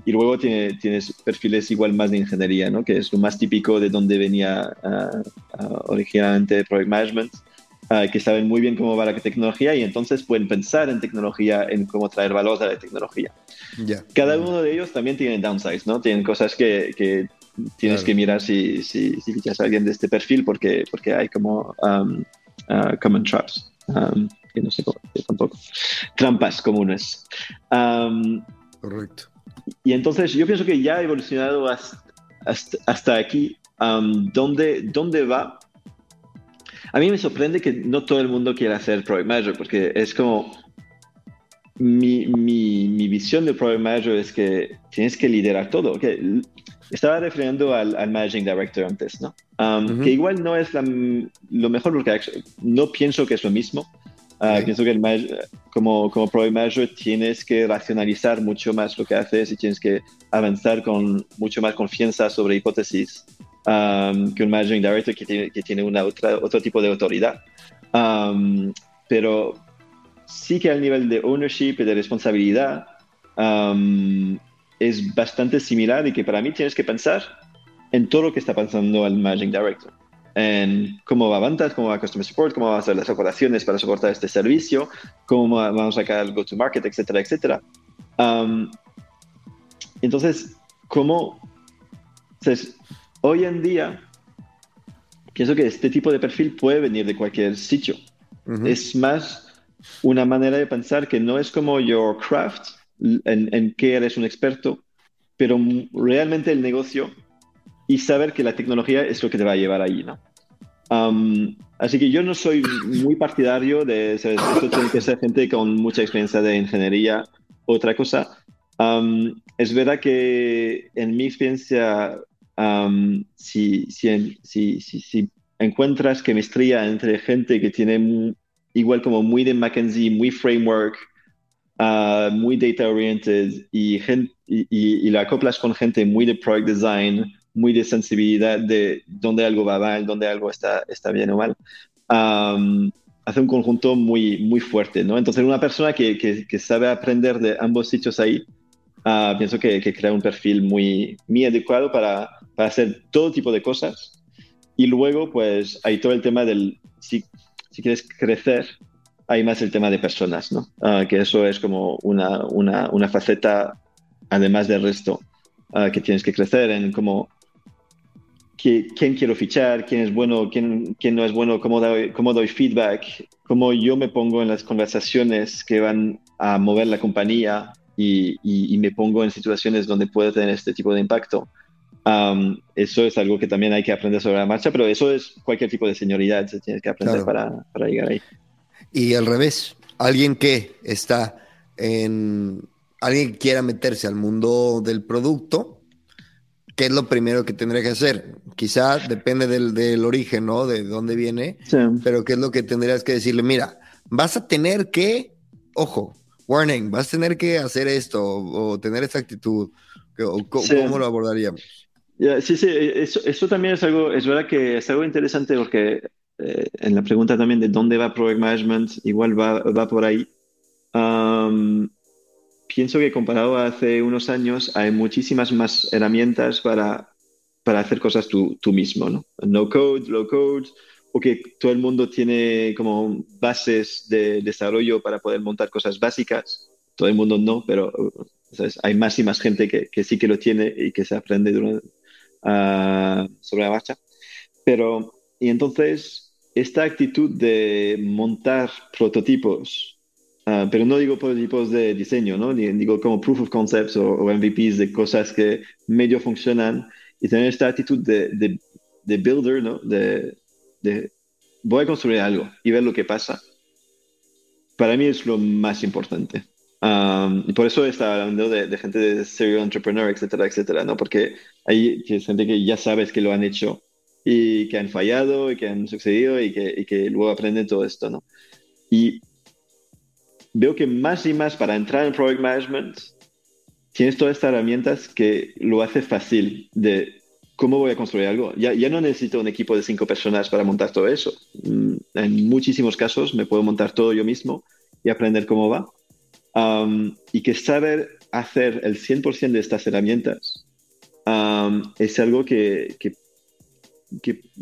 y luego tiene, tienes perfiles igual más de ingeniería, ¿no? que es lo más típico de donde venía uh, uh, originalmente Project Management, uh, que saben muy bien cómo va la tecnología y entonces pueden pensar en tecnología, en cómo traer valor a la tecnología. Cada uno de ellos también tiene downsides, ¿no? tienen cosas que, que tienes que mirar si, si, si fichas a alguien de este perfil porque, porque hay como um, common traps que no sé cómo tampoco, trampas comunes. Correcto. Y entonces yo pienso que ya ha evolucionado hasta, hasta, aquí. ¿dónde, ¿Dónde va? A mí me sorprende que no todo el mundo quiera hacer Project Manager, porque es como mi, mi, mi, visión de Project Manager es que tienes que liderar todo. Okay. Estaba refiriendo al, al, Managing Director antes, ¿no? Um, que igual no es la, lo mejor porque no pienso que es lo mismo. Uh, Pienso que el como, como Project Manager tienes que racionalizar mucho más lo que haces y tienes que avanzar con mucho más confianza sobre hipótesis um, que un Managing Director que tiene, que tiene una otra, otro tipo de autoridad. Um, pero sí que al nivel de ownership y de responsabilidad es bastante similar y que para mí tienes que pensar en todo lo que está pasando al Managing Director. En cómo va ventas, cómo va Customer Support, cómo van a ser las operaciones para soportar este servicio, cómo vamos a sacar el go-to-market, etcétera, etcétera. entonces, ¿cómo? Entonces, hoy en día, pienso que este tipo de perfil puede venir de cualquier sitio. Es más una manera de pensar que no es como your craft, en, en qué eres un experto, pero realmente el negocio y saber que la tecnología es lo que te va a llevar ahí, ¿no? así que yo no soy muy partidario de eso tiene que ser gente con mucha experiencia de ingeniería. Otra cosa, es verdad que en mi experiencia, si, si, si, si, encuentras chemistría entre gente que tiene igual como muy de McKinsey, muy framework, ah, muy data oriented y, y, y, la acoplas con gente muy de product design, muy de sensibilidad de dónde algo va mal, dónde algo está, está bien o mal. hace un conjunto muy, muy fuerte, ¿no? Entonces, una persona que, que, sabe aprender de ambos sitios ahí, uh, pienso que, que, crea un perfil muy, muy adecuado para, para, hacer todo tipo de cosas. Y luego, pues, hay todo el tema del, si, si quieres crecer, hay más el tema de personas, ¿no? Uh, que eso es como una, una, una faceta, además del resto, uh, que tienes que crecer en cómo quién quiero fichar, quién es bueno, quién, quién no es bueno, cómo doy, cómo doy feedback, cómo yo me pongo en las conversaciones que van a mover la compañía y, y, me pongo en situaciones donde puedo tener este tipo de impacto. Eso es algo que también hay que aprender sobre la marcha, pero eso es cualquier tipo de señoridad, se tiene que aprender para, para llegar ahí. Y al revés, alguien que está en, alguien que quiera meterse al mundo del producto, ¿qué es lo primero que tendría que hacer? Quizá depende del, origen, ¿no? De dónde viene, pero ¿qué es lo que tendrías que decirle? Mira, vas a tener que, ojo, warning, vas a tener que hacer esto o, tener esta actitud. ¿Cómo lo abordaríamos? Sí, sí, eso, eso, también es algo, es verdad que es algo interesante porque eh, en la pregunta también de dónde va Project Management, igual va, va por ahí pienso que comparado a hace unos años hay muchísimas más herramientas para, para hacer cosas tú, tú mismo, ¿no? No code, low code, o que todo el mundo tiene como bases de desarrollo para poder montar cosas básicas. Todo el mundo no, pero hay más y más gente que, que, sí que lo tiene y que se aprende durante, uh, sobre la marcha. Pero, y entonces, esta actitud de montar prototipos Ah, pero no digo prototipos de diseño, ¿no? Digo como proof of concepts o, MVPs de cosas que medio funcionan y tener esta actitud de, de, de builder, ¿no? De, de, voy a construir algo y ver lo que pasa. Para mí es lo más importante. Y por eso está hablando de, gente de serial entrepreneur, etcétera, etcétera, ¿no? Porque hay gente que ya sabes que lo han hecho y que han fallado y que han sucedido y que, y que luego aprenden todo esto, ¿no? Y veo que más y más para entrar en Product Management tienes todas estas herramientas que lo hace fácil de cómo voy a construir algo. Ya, ya no necesito un equipo de cinco personas para montar todo eso. Mm, en muchísimos casos me puedo montar todo yo mismo y aprender cómo va. Um, y que saber hacer el 100% de estas herramientas um, es algo que, que,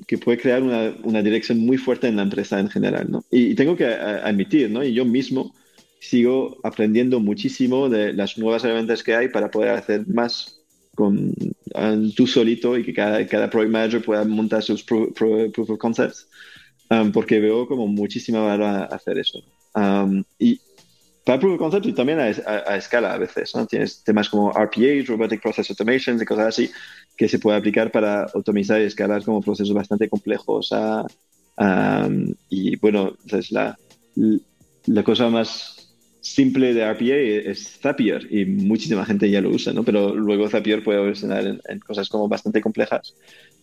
que, puede crear una, una, dirección muy fuerte en la empresa en general. ¿no? Y, tengo que admitir, ¿no? y yo mismo sigo aprendiendo muchísimo de las nuevas herramientas que hay para poder hacer más con tú solito y que cada, cada project manager pueda montar sus proof of concepts, um, porque veo como muchísima valor a hacer eso. Um, y para proof of concept y también a, escala a veces, ¿no? Tienes temas como RPA, Robotic Process Automation y cosas así, que se puede aplicar para optimizar y escalar como procesos bastante complejos. Um, y bueno, es la, la cosa más simple de RPA es Zapier y muchísima gente ya lo usa, ¿no? Pero luego Zapier puede evolucionar en, cosas como bastante complejas.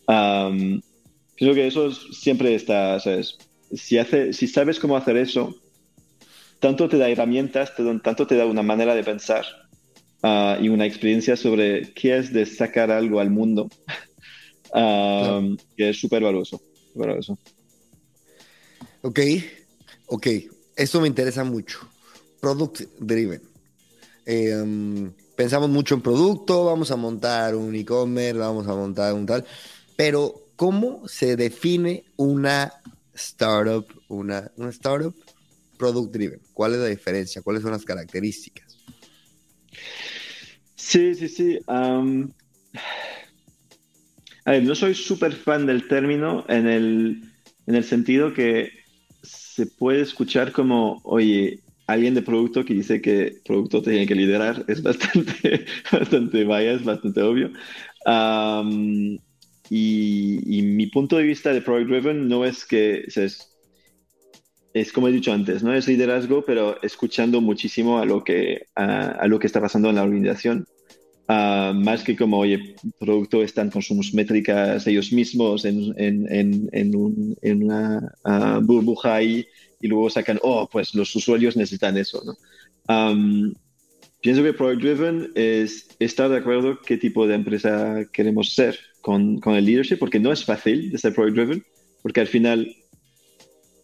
creo que eso siempre está, ¿sabes? Si, hace, si sabes cómo hacer eso, tanto te da herramientas, tanto te da una manera de pensar ah, y una experiencia sobre qué es de sacar algo al mundo, que es súper valioso, valioso. Ok, ok, eso me interesa mucho product driven. Em, pensamos mucho en producto, vamos a montar un e-commerce, vamos a montar un tal, pero ¿cómo se define una startup, una, una startup product driven? ¿Cuál es la diferencia? ¿Cuáles son las características? Sí, sí, sí. no soy súper fan del término en el, en el sentido que se puede escuchar como, oye, alguien de producto que dice que producto tiene que liderar es bastante, bastante vaya, es bastante obvio. y, mi punto de vista de Product Driven no es que es, es, como he dicho antes, no es liderazgo, pero escuchando muchísimo a lo que, a, lo que está pasando en la organización. más que como, oye, producto están con sus métricas ellos mismos en, en, en, en, un, una burbuja ahí y luego sacan, oh, pues los usuarios necesitan eso, ¿no? pienso que Product Driven es estar de acuerdo qué tipo de empresa queremos ser con, con el leadership, porque no es fácil de ser Product Driven, porque al final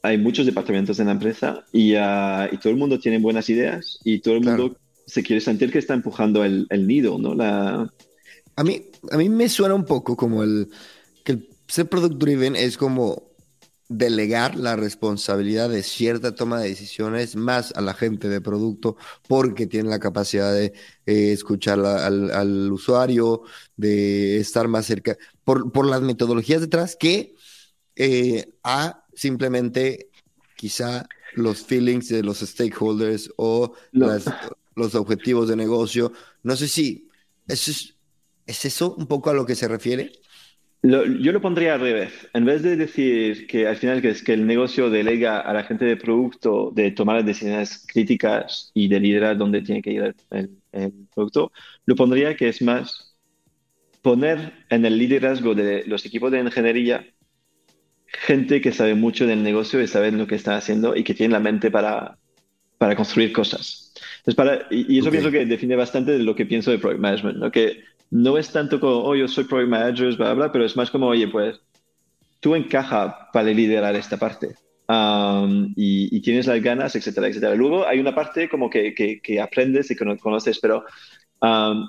hay muchos departamentos en la empresa y, uh, y todo el mundo tiene buenas ideas y todo el mundo se quiere sentir que está empujando el, el nido, ¿no? La... A, mí, a mí me suena un poco como el que el ser Product Driven es como delegar la responsabilidad de cierta toma de decisiones más a la gente de producto porque tiene la capacidad de eh, escuchar al, usuario, de estar más cerca, por, las metodologías detrás que eh, a simplemente quizá los feelings de los stakeholders o los objetivos de negocio. No sé si eso es, es eso un poco a lo que se refiere yo lo pondría al revés. En vez de decir que al final que es que el negocio delega a la gente de producto de tomar las decisiones críticas y de liderar dónde tiene que ir el, producto, lo pondría que es más poner en el liderazgo de los equipos de ingeniería gente que sabe mucho del negocio y sabe lo que está haciendo y que tiene la mente para, para construir cosas. para, y, eso pienso que define bastante de lo que pienso de Project Management, ¿no? que no es tanto como, oh, yo soy project manager, bla, bla, pero es más como, oye, pues tú encaja para liderar esta parte. y, tienes las ganas, etcétera, etcétera. Luego hay una parte como que, que, aprendes y que no conoces, pero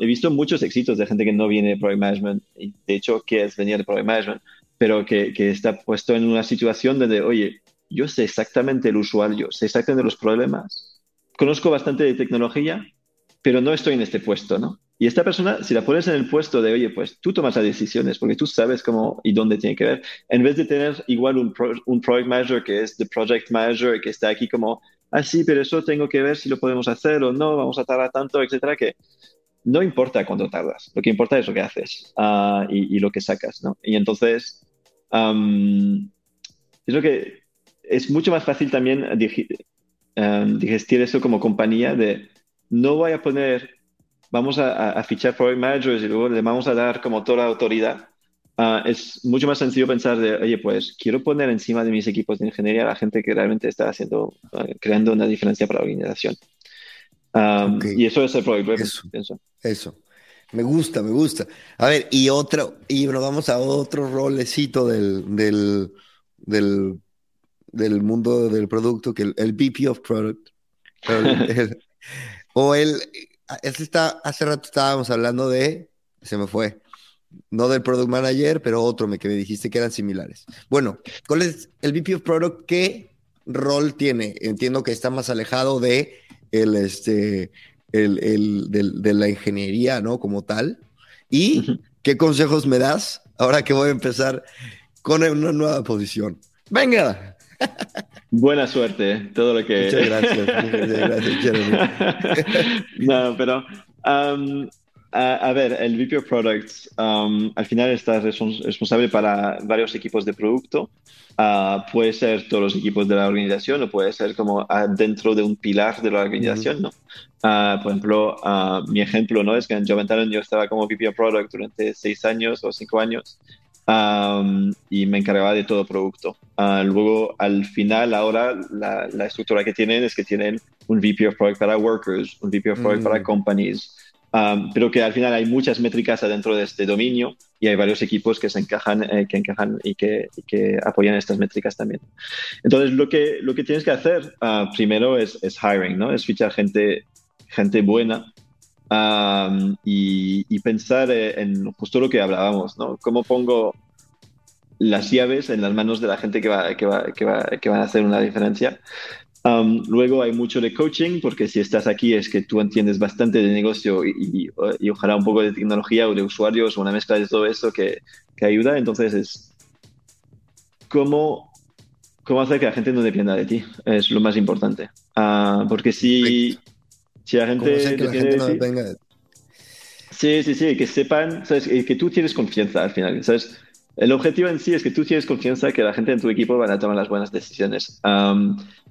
he visto muchos éxitos de gente que no viene de Project Management, y de hecho que es venir de Project Management, pero que, que, está puesto en una situación donde, oye, yo sé exactamente el usuario, sé exactamente los problemas, conozco bastante de tecnología, pero no estoy en este puesto, ¿no? Y esta persona, si la pones en el puesto de, oye, pues tú tomas las decisiones porque tú sabes cómo y dónde tiene que ver, en vez de tener igual un, un project manager que es the project manager que está aquí como, ah, sí, pero eso tengo que ver si lo podemos hacer o no, vamos a tardar tanto, etcétera, que no importa cuánto tardas, lo que importa es lo que haces uh, y, y, lo que sacas, ¿no? Y entonces, um, es lo que es mucho más fácil también digestir eso como compañía de no voy a poner vamos a, fichar project managers y luego le vamos a dar como toda la autoridad. Ah, es mucho más sencillo pensar de, oye, pues quiero poner encima de mis equipos de ingeniería a la gente que realmente está haciendo, ah, creando una diferencia para la organización. Y eso es el project eso, Eso. Me gusta, me gusta. A ver, y otro, y bueno, vamos a otro rolecito del, del, del, del mundo del producto, que el, el VP of Product. o el, Ah, este está, hace rato estábamos hablando de, se me fue, no del Product Manager, pero otro me, que me dijiste que eran similares. Bueno, ¿cuál es el VP of Product? ¿Qué rol tiene? Entiendo que está más alejado de el, este, el, el de la ingeniería, ¿no? Como tal. ¿Y qué consejos me das ahora que voy a empezar con una nueva posición? Venga. Buena suerte, todo lo que... Muchas gracias, gracias, No, pero... Um, a, ver, el VP of Products um, al final está responsable para varios equipos de producto. Uh, puede ser todos los equipos de la organización o puede ser como dentro de un pilar de la organización, ¿no? Uh, por ejemplo, mi ejemplo, ¿no? Es que en Joe yo estaba como VP of Product durante seis años o cinco años y me encargaba de todo producto. Ah, luego, al final, ahora la, la, estructura que tienen es que tienen un VP of Product para workers, un VP of Product para mm. companies, pero que al final hay muchas métricas adentro de este dominio y hay varios equipos que se encajan, eh, que encajan y que, que, apoyan estas métricas también. Entonces, lo que, lo que tienes que hacer primero es, es, hiring, ¿no? Es fichar gente, gente buena y, pensar eh, en justo lo que hablábamos, ¿no? ¿Cómo pongo las llaves en las manos de la gente que va, que va, que va, que van a hacer una diferencia? luego hay mucho de coaching, porque si estás aquí es que tú entiendes bastante de negocio y, ojalá un poco de tecnología o de usuarios o una mezcla de todo eso que, que ayuda. Entonces es cómo, cómo hacer que la gente no dependa de ti. Es lo más importante. Ah, porque si, si la gente... Que la gente no dependa de? Sí, sí, sí, que sepan, ¿sabes? que tú tienes confianza al final, ¿sabes? El objetivo en sí es que tú tienes confianza que la gente en tu equipo van a tomar las buenas decisiones.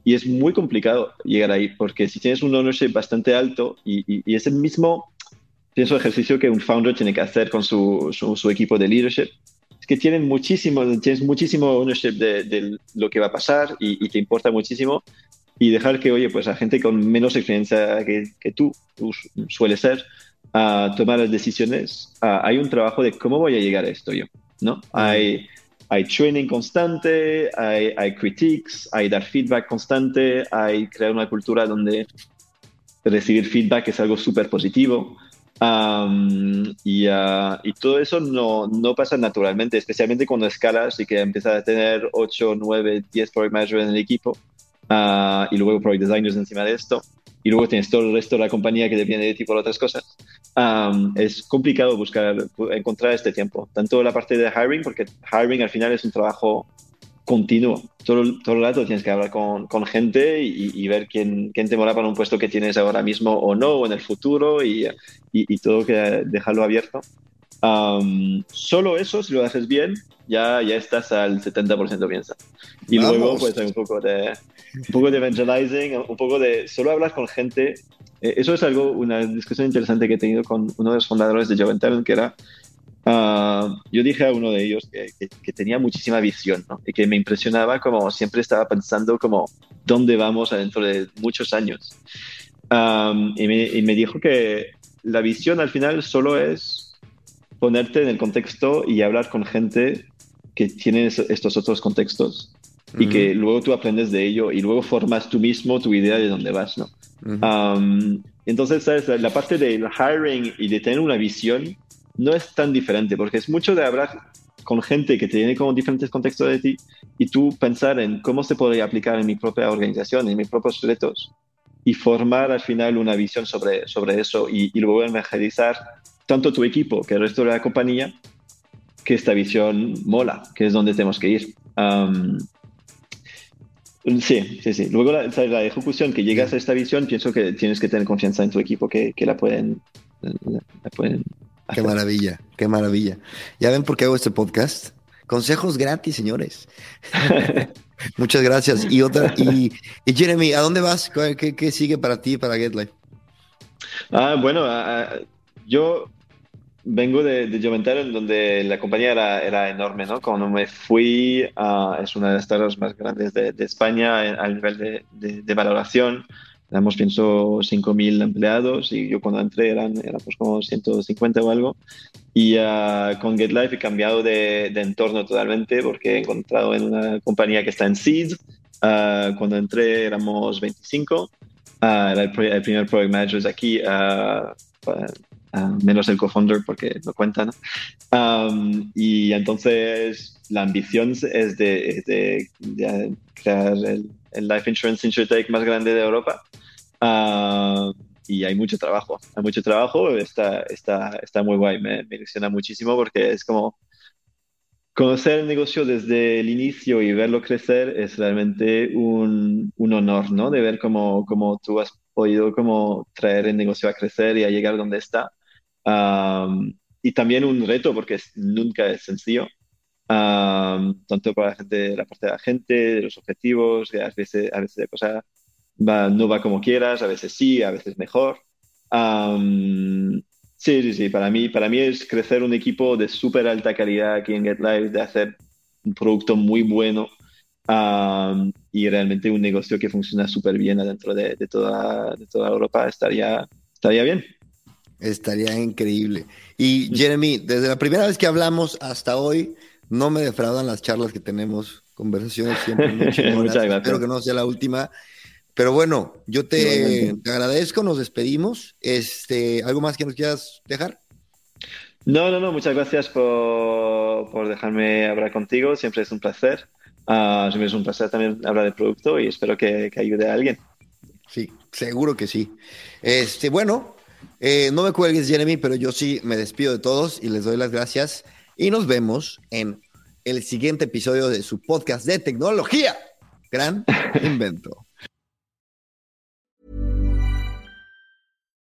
y es muy complicado llegar ahí, porque si tienes un ownership bastante alto y, y, es el mismo, pienso, ejercicio que un founder tiene que hacer con su, su, equipo de leadership, es que tienen muchísimo, tienes muchísimo ownership de, lo que va a pasar y, te importa muchísimo. Y dejar que, oye, pues la gente con menos experiencia que, que tú, tú suele ser, a tomar las decisiones, hay un trabajo de cómo voy a llegar a esto yo. ¿no? Hay, hay training constante, hay, hay critiques, hay dar feedback constante, hay crear una cultura donde recibir feedback es algo súper positivo. y, uh, y, todo eso no, no, pasa naturalmente, especialmente cuando escalas y que empiezas a tener 8, 9, 10 product managers en el equipo uh, y luego product designers encima de esto y luego tienes todo el resto de la compañía que depende de ti por otras cosas, es complicado buscar, encontrar este tiempo. Tanto la parte de hiring, porque hiring al final es un trabajo continuo. Todo, todo el rato tienes que hablar con, con gente y, ver quién, quién, te mola para un puesto que tienes ahora mismo o no, o en el futuro, y, y, y todo que dejarlo abierto. Solo eso, si lo haces bien, ya, ya estás al 70% piensa. Y luego pues hay un poco de, un poco de evangelizing, un poco de solo hablar con gente. Eh, eso es algo, una discusión interesante que he tenido con uno de los fundadores de Joven Talent, que era, ah, yo dije a uno de ellos que, que, tenía muchísima visión ¿no? y que me impresionaba como siempre estaba pensando como dónde vamos dentro de muchos años. y, me, y me dijo que la visión al final solo es ponerte en el contexto y hablar con gente que tiene estos otros contextos y que luego tú aprendes de ello y luego formas tú mismo tu idea de dónde vas, ¿no? entonces, ¿sabes? La parte del hiring y de tener una visión no es tan diferente porque es mucho de hablar con gente que tiene como diferentes contextos de ti y tú pensar en cómo se podría aplicar en mi propia organización, en mis propios retos y formar al final una visión sobre, sobre eso y, y luego evangelizar tanto tu equipo que el resto de la compañía que esta visión mola, que es donde tenemos que ir. sí, sí, sí. Luego la, la, ejecución, que llegas a esta visión, pienso que tienes que tener confianza en tu equipo que, que la pueden... La, pueden Qué maravilla, qué maravilla. ¿Ya ven por qué hago este podcast? Consejos gratis, señores. Muchas gracias. Y otra, y, Jeremy, ¿a dónde vas? ¿Qué, ¿Qué, sigue para ti, para GetLife? Ah, bueno, yo vengo de, de Juventud, donde la compañía era, era, enorme, ¿no? Cuando me fui, a, es una de las startups más grandes de, de España a nivel de, de, valoración. Tenemos, pienso, 5.000 empleados y yo cuando entré eran, pues como 150 o algo. Y uh, con GetLife he cambiado de, entorno totalmente porque he encontrado en una compañía que está en Seed. Uh, cuando entré éramos 25. Uh, era el, el, primer project manager aquí menos el co-founder porque no cuenta, ¿no? y entonces la ambición es de, crear el, life insurance insurtech más grande de Europa. y hay mucho trabajo, hay mucho trabajo, está, está, está muy guay, me, me ilusiona muchísimo porque es como conocer el negocio desde el inicio y verlo crecer es realmente un, un honor, ¿no? De ver cómo, cómo, tú has podido como traer el negocio a crecer y a llegar donde está y también un reto porque nunca es sencillo, tanto para la, gente, la parte de la gente, de los objetivos, que a veces, a veces la cosa va, no va como quieras, a veces sí, a veces mejor. sí, sí, sí, para mí, para mí es crecer un equipo de súper alta calidad aquí en GetLife, de hacer un producto muy bueno y realmente un negocio que funciona súper bien dentro de, de, toda, de toda Europa estaría, estaría bien. Estaría increíble. Y Jeremy, desde la primera vez que hablamos hasta hoy, no me defraudan las charlas que tenemos, conversaciones siempre muy Muchas gracias. Espero que no sea la última. Pero bueno, yo te, agradezco, nos despedimos. Este, ¿Algo más que nos quieras dejar? No, no, no, muchas gracias por, por dejarme hablar contigo, siempre es un placer. Uh, es un placer también hablar del producto y espero que, que ayude a alguien. Sí, seguro que sí. Este, bueno, eh, no me cuelgues, Jeremy, pero yo sí me despido de todos y les doy las gracias. Y nos vemos en el siguiente episodio de su podcast de tecnología. Gran invento.